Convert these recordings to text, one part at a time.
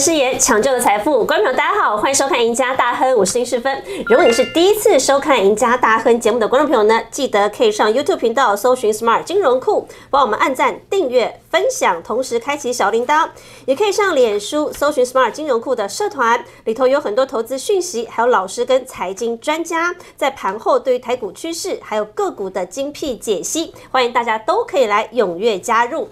誓言，抢救的财富，观众朋友大家好，欢迎收看《赢家大亨》，我是林世芬。如果你是第一次收看《赢家大亨》节目的观众朋友呢，记得可以上 YouTube 频道搜寻 Smart 金融库，帮我们按赞、订阅、分享，同时开启小铃铛。也可以上脸书搜寻 Smart 金融库的社团，里头有很多投资讯息，还有老师跟财经专家在盘后对于台股趋势还有个股的精辟解析，欢迎大家都可以来踊跃加入。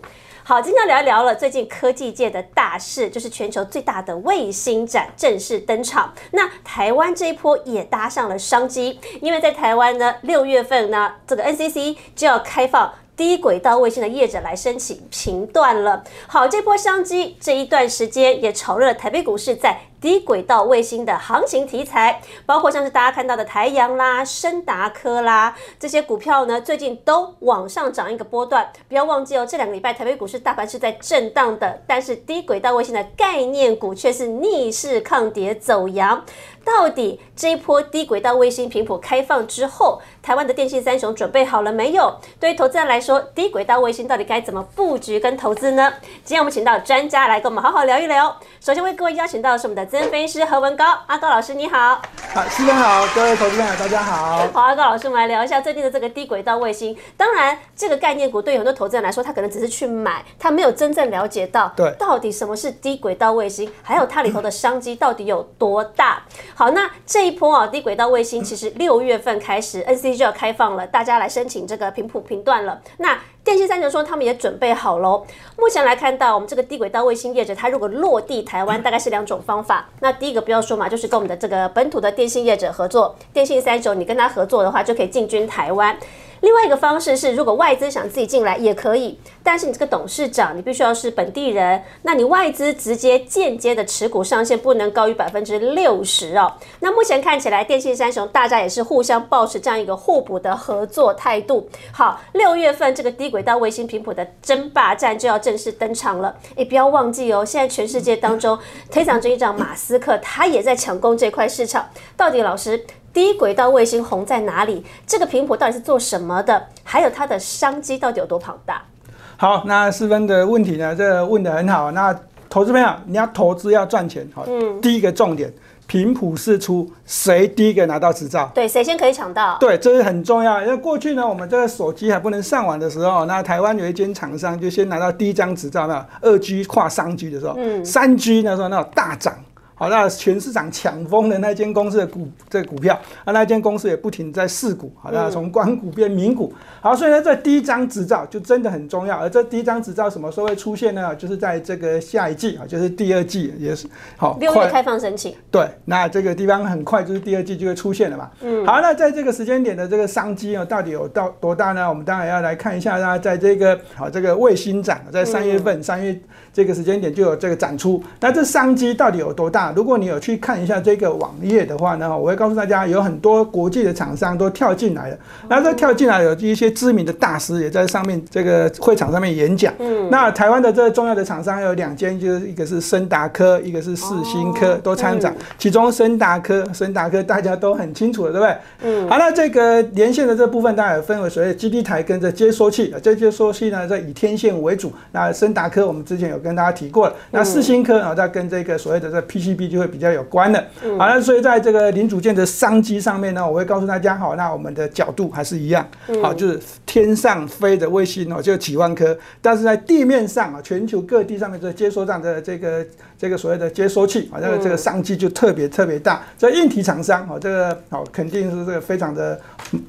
好，今天聊一聊了。最近科技界的大事，就是全球最大的卫星展正式登场。那台湾这一波也搭上了商机，因为在台湾呢，六月份呢，这个 NCC 就要开放低轨道卫星的业者来申请频段了。好，这波商机这一段时间也炒热了台北股市，在。低轨道卫星的行情题材，包括像是大家看到的台阳啦、深达科啦这些股票呢，最近都往上涨一个波段。不要忘记哦，这两个礼拜台北股市大盘是在震荡的，但是低轨道卫星的概念股却是逆势抗跌走阳。到底这一波低轨道卫星频谱开放之后，台湾的电信三雄准备好了没有？对于投资人来说，低轨道卫星到底该怎么布局跟投资呢？今天我们请到专家来跟我们好好聊一聊。首先为各位邀请到的是我们的。资深分析师何文高，阿高老师你好，好，师兄好，各位投资朋友大家好，好，阿高老师，我们来聊一下最近的这个低轨道卫星。当然，这个概念股对很多投资人来说，他可能只是去买，他没有真正了解到，对，到底什么是低轨道卫星，还有它里头的商机到底有多大。好，那这一波啊，低轨道卫星其实六月份开始，NC 就要开放了，大家来申请这个频谱频段了。那电信三雄说他们也准备好喽。目前来看到，我们这个低轨道卫星业者，它如果落地台湾，大概是两种方法。那第一个不要说嘛，就是跟我们的这个本土的电信业者合作，电信三雄你跟他合作的话，就可以进军台湾。另外一个方式是，如果外资想自己进来也可以，但是你这个董事长你必须要是本地人，那你外资直接间接的持股上限不能高于百分之六十哦。那目前看起来，电信三雄大家也是互相保持这样一个互补的合作态度。好，六月份这个低轨道卫星频谱的争霸战就要正式登场了。哎，不要忘记哦，现在全世界当中 推涨这一涨，马斯克他也在抢攻这块市场。到底老师？低轨道卫星红在哪里？这个频谱到底是做什么的？还有它的商机到底有多庞大？好，那四分的问题呢？这问的很好。那投资朋友，你要投资要赚钱，好，嗯，第一个重点，频谱试出，谁第一个拿到执照？对，谁先可以抢到？对，这是很重要。因为过去呢，我们这个手机还不能上网的时候，那台湾有一间厂商就先拿到第一张执照，那二 G 跨三 G 的时候，嗯，三 G 那时候那大涨。好，那全市场抢疯的那间公司的股，这个股票，啊，那间公司也不停在试股，好，那从关股变民股，好，所以呢，这第一张执照就真的很重要。而这第一张执照什么时候会出现呢？就是在这个下一季啊，就是第二季也是好，六月开放申请。对，那这个地方很快就是第二季就会出现了嘛。嗯，好，那在这个时间点的这个商机啊，到底有到多大呢？我们当然要来看一下，那在这个好这个卫星展，在三月份三月这个时间点就有这个展出，那这商机到底有多大？如果你有去看一下这个网页的话呢，我会告诉大家，有很多国际的厂商都跳进来了。那这跳进来有一些知名的大师也在上面这个会场上面演讲。嗯，那台湾的这重要的厂商有两间，就是一个是森达科，一个是四星科都参展。其中森达科，森达科大家都很清楚了，对不对？嗯。好，那这个连线的这部分，大家分为所谓基地台跟这接收器。这接收器呢，在以天线为主。那森达科我们之前有跟大家提过了。那四星科啊，在跟这个所谓的这 PCB 就会比比较有关的，好了，所以在这个零组件的商机上面呢，我会告诉大家，好，那我们的角度还是一样，好，就是天上飞的卫星哦，就几万颗，但是在地面上啊，全球各地上面的接收站的这个这个所谓的接收器啊，这个这个商机就特别特别大。这硬体厂商啊，这个好肯定是这个非常的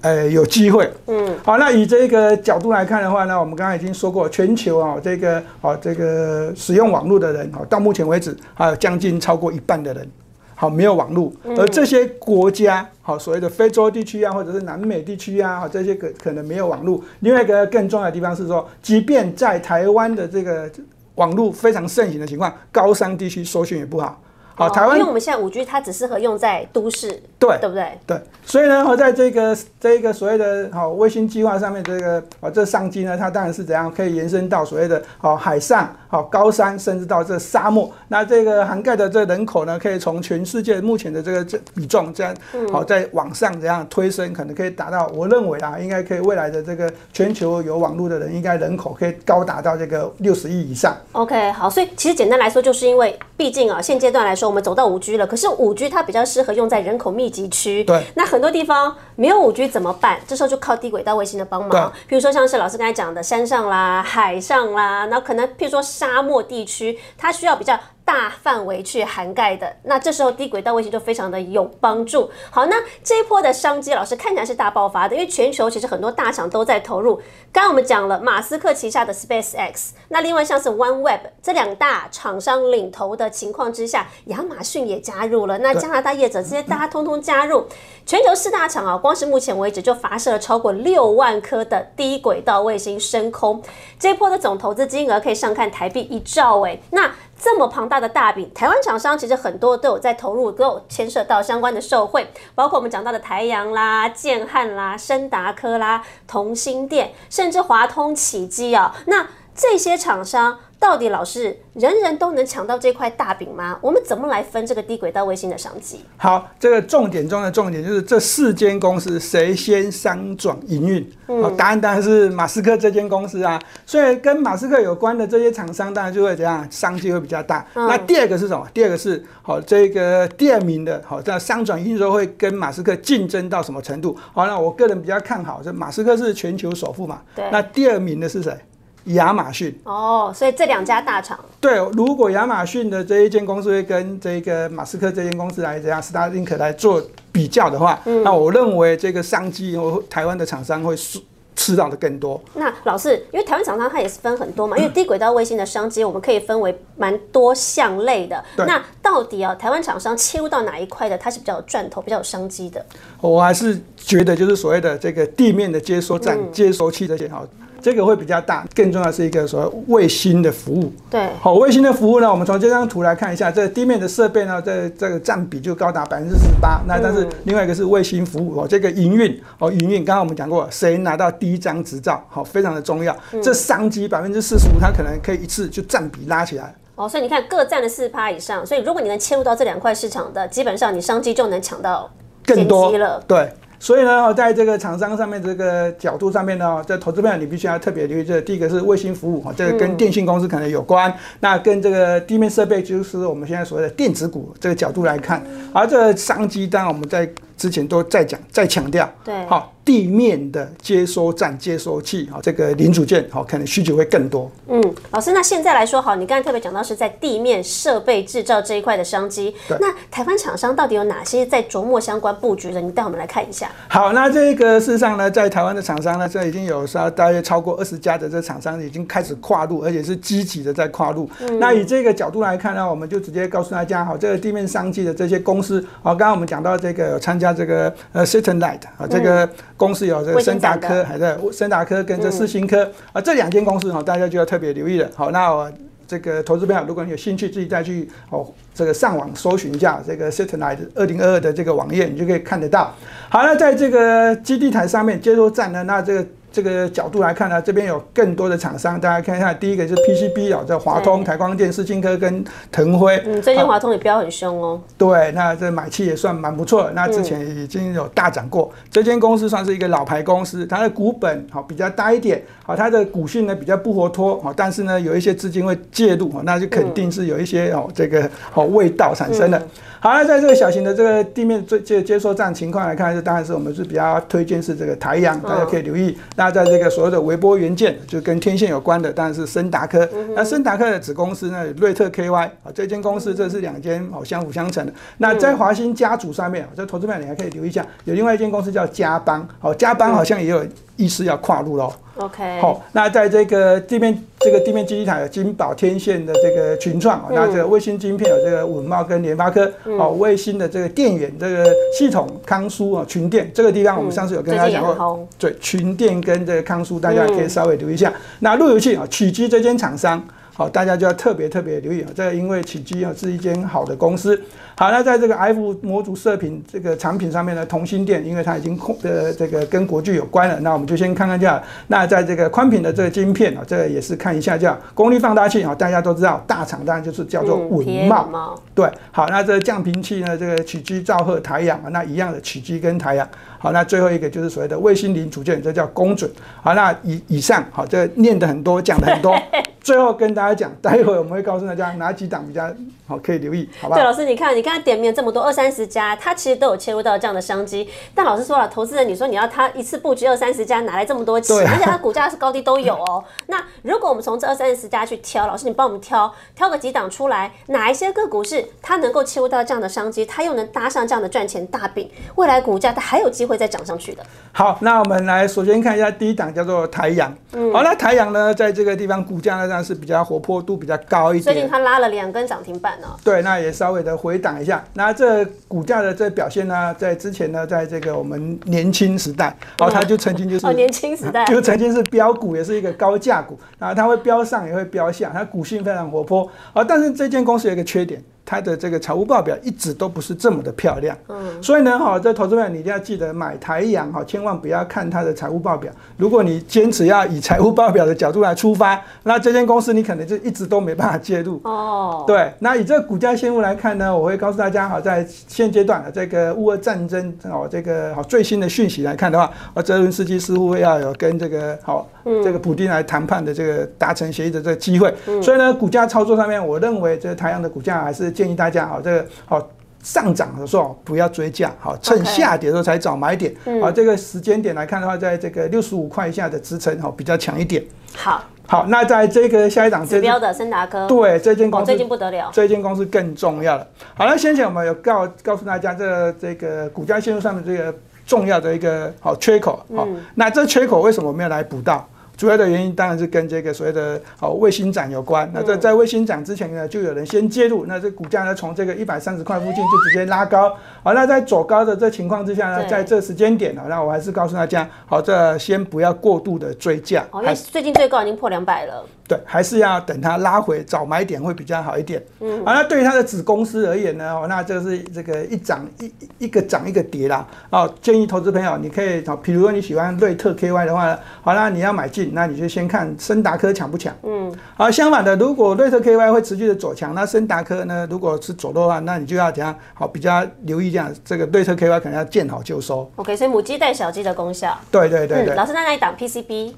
呃有机会。嗯，好，那以这个角度来看的话呢，我们刚刚已经说过，全球啊这个啊这个使用网络的人好，到目前为止还有将近超过一半的人。好，没有网络，而这些国家，好，所谓的非洲地区啊，或者是南美地区啊，这些可可能没有网络。另外一个更重要的地方是说，即便在台湾的这个网络非常盛行的情况，高山地区搜寻也不好。好，台湾因为我们现在五 G 它只适合用在都市，对对不对？对，所以呢，我在这个这一个所谓的好卫星计划上面，这个啊这上机呢，它当然是怎样可以延伸到所谓的好海上、好高山，甚至到这沙漠。那这个涵盖的这人口呢，可以从全世界目前的这个这比重这样好在往上怎样推升，可能可以达到。我认为啊，应该可以未来的这个全球有网络的人，应该人口可以高达到这个六十亿以上。OK，好，所以其实简单来说，就是因为。毕竟啊，现阶段来说，我们走到五 G 了，可是五 G 它比较适合用在人口密集区。对。那很多地方没有五 G 怎么办？这时候就靠低轨道卫星的帮忙。比如说像是老师刚才讲的山上啦、海上啦，然后可能譬如说沙漠地区，它需要比较。大范围去涵盖的，那这时候低轨道卫星就非常的有帮助。好，那这一波的商机，老师看起来是大爆发的，因为全球其实很多大厂都在投入。刚刚我们讲了马斯克旗下的 SpaceX，那另外像是 OneWeb 这两大厂商领头的情况之下，亚马逊也加入了。那加拿大业者这些大家通通加入，全球四大厂啊，光是目前为止就发射了超过六万颗的低轨道卫星升空。这一波的总投资金额可以上看台币一兆哎，那。这么庞大的大饼，台湾厂商其实很多都有在投入，都有牵涉到相关的受贿，包括我们讲到的台阳啦、建汉啦、深达科啦、同心电，甚至华通、起机啊，那这些厂商。到底老师人人都能抢到这块大饼吗？我们怎么来分这个低轨道卫星的商机？好，这个重点中的重点就是这四间公司谁先商转营运？好，答案当然是马斯克这间公司啊。所以跟马斯克有关的这些厂商，当然就会怎样，商机会比较大。那第二个是什么？第二个是好，这个第二名的，好，这商转营运说会跟马斯克竞争到什么程度？好，那我个人比较看好，这马斯克是全球首富嘛？对。那第二名的是谁？亚马逊哦，所以这两家大厂对，如果亚马逊的这一间公司会跟这个马斯克这间公司来这样 Starlink 来做比较的话，那我认为这个商机，我台湾的厂商会吃吃到的更多。那老师，因为台湾厂商它也是分很多嘛，因为低轨道卫星的商机我们可以分为蛮多项类的。那到底啊，台湾厂商切入到哪一块的，它是比较有赚头、比较有商机的？我还是觉得就是所谓的这个地面的接收站、接收器这些哈。这个会比较大，更重要是一个所谓卫星的服务。对，好，卫星的服务呢，我们从这张图来看一下，这地面的设备呢，这这个占比就高达百分之十八。那但是另外一个是卫星服务哦，这个营运哦，营运刚刚我们讲过，谁拿到第一张执照，好，非常的重要。这商机百分之四十五，它可能可以一次就占比拉起来。哦，所以你看各占了四趴以上，所以如果你能切入到这两块市场的，基本上你商机就能抢到更多了。对。所以呢，在这个厂商上面这个角度上面呢，在投资面你必须要特别留意。这第一个是卫星服务哈，这个跟电信公司可能有关。那跟这个地面设备，就是我们现在所谓的电子股这个角度来看，而这个商机，当然我们在之前都在讲、再强调。对，好。地面的接收站接收器啊，这个零组件好，可能需求会更多。嗯，老师，那现在来说好，你刚才特别讲到是在地面设备制造这一块的商机。那台湾厂商到底有哪些在琢磨相关布局的？你带我们来看一下。好，那这个事实上呢，在台湾的厂商呢，这已经有稍大约超过二十家的这厂商已经开始跨入，而且是积极的在跨入。那以这个角度来看呢，我们就直接告诉大家，好，这个地面商机的这些公司，好，刚刚我们讲到这个有参加这个呃 s i t e n Light 啊，这个。公司有这个森达科，还在森达科跟这四星科啊，这两间公司哈，大家就要特别留意了。好，那我这个投资朋友，如果你有兴趣，自己再去哦，这个上网搜寻一下这个 Satellite 二零二二的这个网页，你就可以看得到。好了，在这个基地台上面接收站呢，那这个。这个角度来看呢，这边有更多的厂商，大家看一下，第一个是 PCB 啊，这华通、台光电、世金科跟腾辉。嗯，最近华通也飙很凶哦。对，那这买气也算蛮不错，那之前已经有大涨过。这间公司算是一个老牌公司，它的股本好比较大一点，好，它的股性呢比较不活脱，好，但是呢有一些资金会介入，那就肯定是有一些哦这个好味道产生的。好，那在这个小型的这个地面最接接收站情况来看，是当然是我们是比较推荐是这个台阳，大家可以留意。那在这个所谓的微波元件，就跟天线有关的，当然是森达科。那森达科的子公司呢，瑞特 KY 啊，这间公司这是两间哦相辅相成的。那在华兴家族上面，在投资面你还可以留意一下，有另外一间公司叫嘉邦，哦，嘉邦好像也有。意思要跨入喽。OK，好，那在这个地面这个地面基地台有金宝天线的这个群创，那这个卫星晶片有这个稳茂跟联发科，哦，卫星的这个电源这个系统康苏啊群电这个地方，我们上次有跟大家讲过，对群电跟这个康苏，大家可以稍微留意一下。那路由器啊，取机这间厂商。好，大家就要特别特别留意啊！这个因为起基啊是一间好的公司。好，那在这个 F 模组射频这个产品上面呢，同心电，因为它已经控呃这个跟国巨有关了，那我们就先看看这样。那在这个宽频的这个晶片啊，这个也是看一下这样。功率放大器啊，大家都知道，大厂当然就是叫做稳茂。对，好，那这个降频器呢，这个起基兆赫台阳啊，那一样的起基跟台阳。好，那最后一个就是所谓的卫星零组件，这叫公准。好，那以以上好，这念的很多，讲的很多。最后跟大家讲，待会我们会告诉大家哪几档比较好可以留意，好不好？对，老师，你看，你刚才点名了这么多二三十家，它其实都有切入到这样的商机。但老师说了，投资人，你说你要他一次布局二三十家，哪来这么多钱？啊而且它股价是高低都有哦。那如果我们从这二三十家去挑，老师你帮我们挑挑个几档出来，哪一些个股是它能够切入到这样的商机，它又能搭上这样的赚钱大饼，未来股价它还有机会再涨上去的？好，那我们来首先看一下第一档叫做台阳。嗯好，那台阳呢，在这个地方股价呢，当然是比较活泼度比较高一点。最近它拉了两根涨停板哦呢、对，那也稍微的回档一下。那这股价的这表现呢，在之前呢，在这个我们年轻时代，哦，它就曾经就是 哦，年轻时代就曾经是标股，也是一个高价股，然后它会飙上也会飙下，它股性非常活泼。啊，但是这间公司有一个缺点，它的这个财务报表一直都不是这么的漂亮。嗯，所以呢，哈，这投资者你一定要记得买台阳哈，千万不要看它的财务报表。如果你坚持要以财务报表的角度来出发，那这间公司你可能就一直都没办法介入。哦，对，那以这个股价线路来看呢，我会告诉大家，好，在现阶段的这个乌俄战争哦，这个好最新的讯息来看的话，啊，泽伦斯基似乎要有跟这个好、这个普丁来谈判的这个达成协议的这个机会，所以呢，股价操作上面，我认为这个台阳的股价还是建议大家好，这个好。上涨的时候不要追价，好，趁下跌的时候才找买点。好，这个时间点来看的话，在这个六十五块以下的支撑，好比较强一点。好，好，那在这个下一档，这指标的森达科，对这间公哦，司最近不得了，这间公司更重要了。好了，先前我们有告告诉大家这这个股价线路上的这个重要的一个好缺口，好、那这缺口为什么没有来补到？主要的原因当然是跟这个所谓的好卫星展有关。那在在卫星展之前呢，就有人先介入，那这股价呢从这个一百三十块附近就直接拉高。好，那在走高的这情况之下呢，在这时间点呢，那我还是告诉大家，好，这先不要过度的追价，哦，因为最近最高已经破两百了，对，还是要等它拉回早买点会比较好一点。嗯，啊，那对于它的子公司而言呢，哦，那就是这个一涨一一个涨一个跌啦。哦，建议投资朋友你可以，哦，比如说你喜欢瑞特 KY 的话呢，好，那你要买进，那你就先看森达科强不强。嗯，好，相反的，如果瑞特 KY 会持续的走强，那森达科呢，如果是走弱的话，那你就要怎样？好，比较留意这样，这个瑞特 KY 可能要见好就收。OK，所以母鸡带小鸡的功效。对对对对。嗯，老师，那那一档 PCB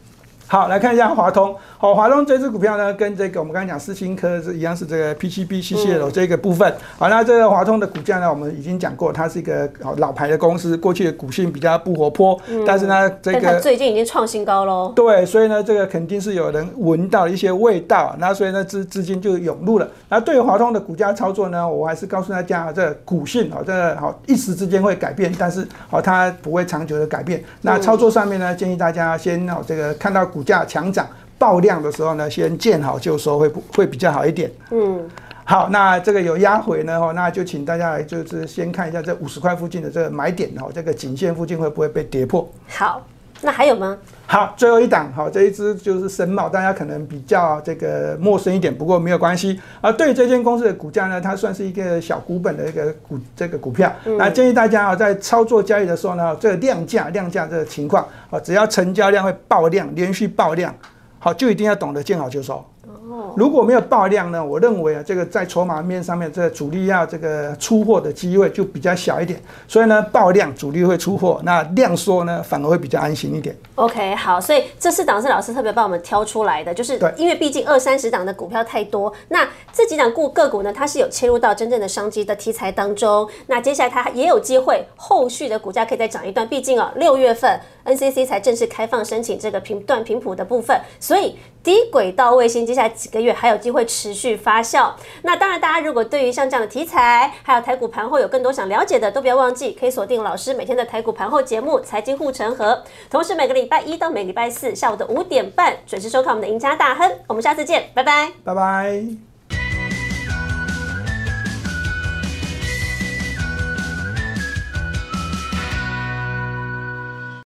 好，来看一下华通。好，华通这只股票呢，跟这个我们刚才讲四星科是一样，是这个 PCB 系列的这个部分。好，那这个华通的股价呢，我们已经讲过，它是一个好老牌的公司，过去的股性比较不活泼，但是呢，这个最近已经创新高喽。对，所以呢，这个肯定是有人闻到一些味道，那所以呢，资资金就涌入了。那对于华通的股价操作呢，我还是告诉大家，这個股性啊，这个好一时之间会改变，但是好它不会长久的改变。那操作上面呢，建议大家先哦，这个看到股价强涨爆量的时候呢，先见好就收，会不会比较好一点。嗯，好，那这个有压回呢，哦，那就请大家来就是先看一下这五十块附近的这个买点哦，这个颈线附近会不会被跌破？好，那还有吗？好，最后一档，好，这一只就是神茂，大家可能比较这个陌生一点，不过没有关系。啊对于这间公司的股价呢，它算是一个小股本的一个股这个股票，那建议大家啊，在操作交易的时候呢，这个量价量价这个情况啊，只要成交量会爆量，连续爆量，好，就一定要懂得见好就收。如果没有爆量呢，我认为啊，这个在筹码面上面，这个主力要这个出货的机会就比较小一点。所以呢，爆量主力会出货，那量缩呢，反而会比较安心一点。OK，好，所以这四档是老师特别帮我们挑出来的，就是对因为毕竟二三十档的股票太多，那这几档股个股呢，它是有切入到真正的商机的题材当中，那接下来它也有机会后续的股价可以再涨一段，毕竟哦，六月份 NCC 才正式开放申请这个频段频谱的部分，所以低轨道卫星接下来几个月还有机会持续发酵。那当然，大家如果对于像这样的题材，还有台股盘后有更多想了解的，都不要忘记可以锁定老师每天的台股盘后节目《财经护城河》，同时每个礼拜一到每礼拜四下午的五点半准时收看我们的赢家大亨。我们下次见，拜拜。拜拜。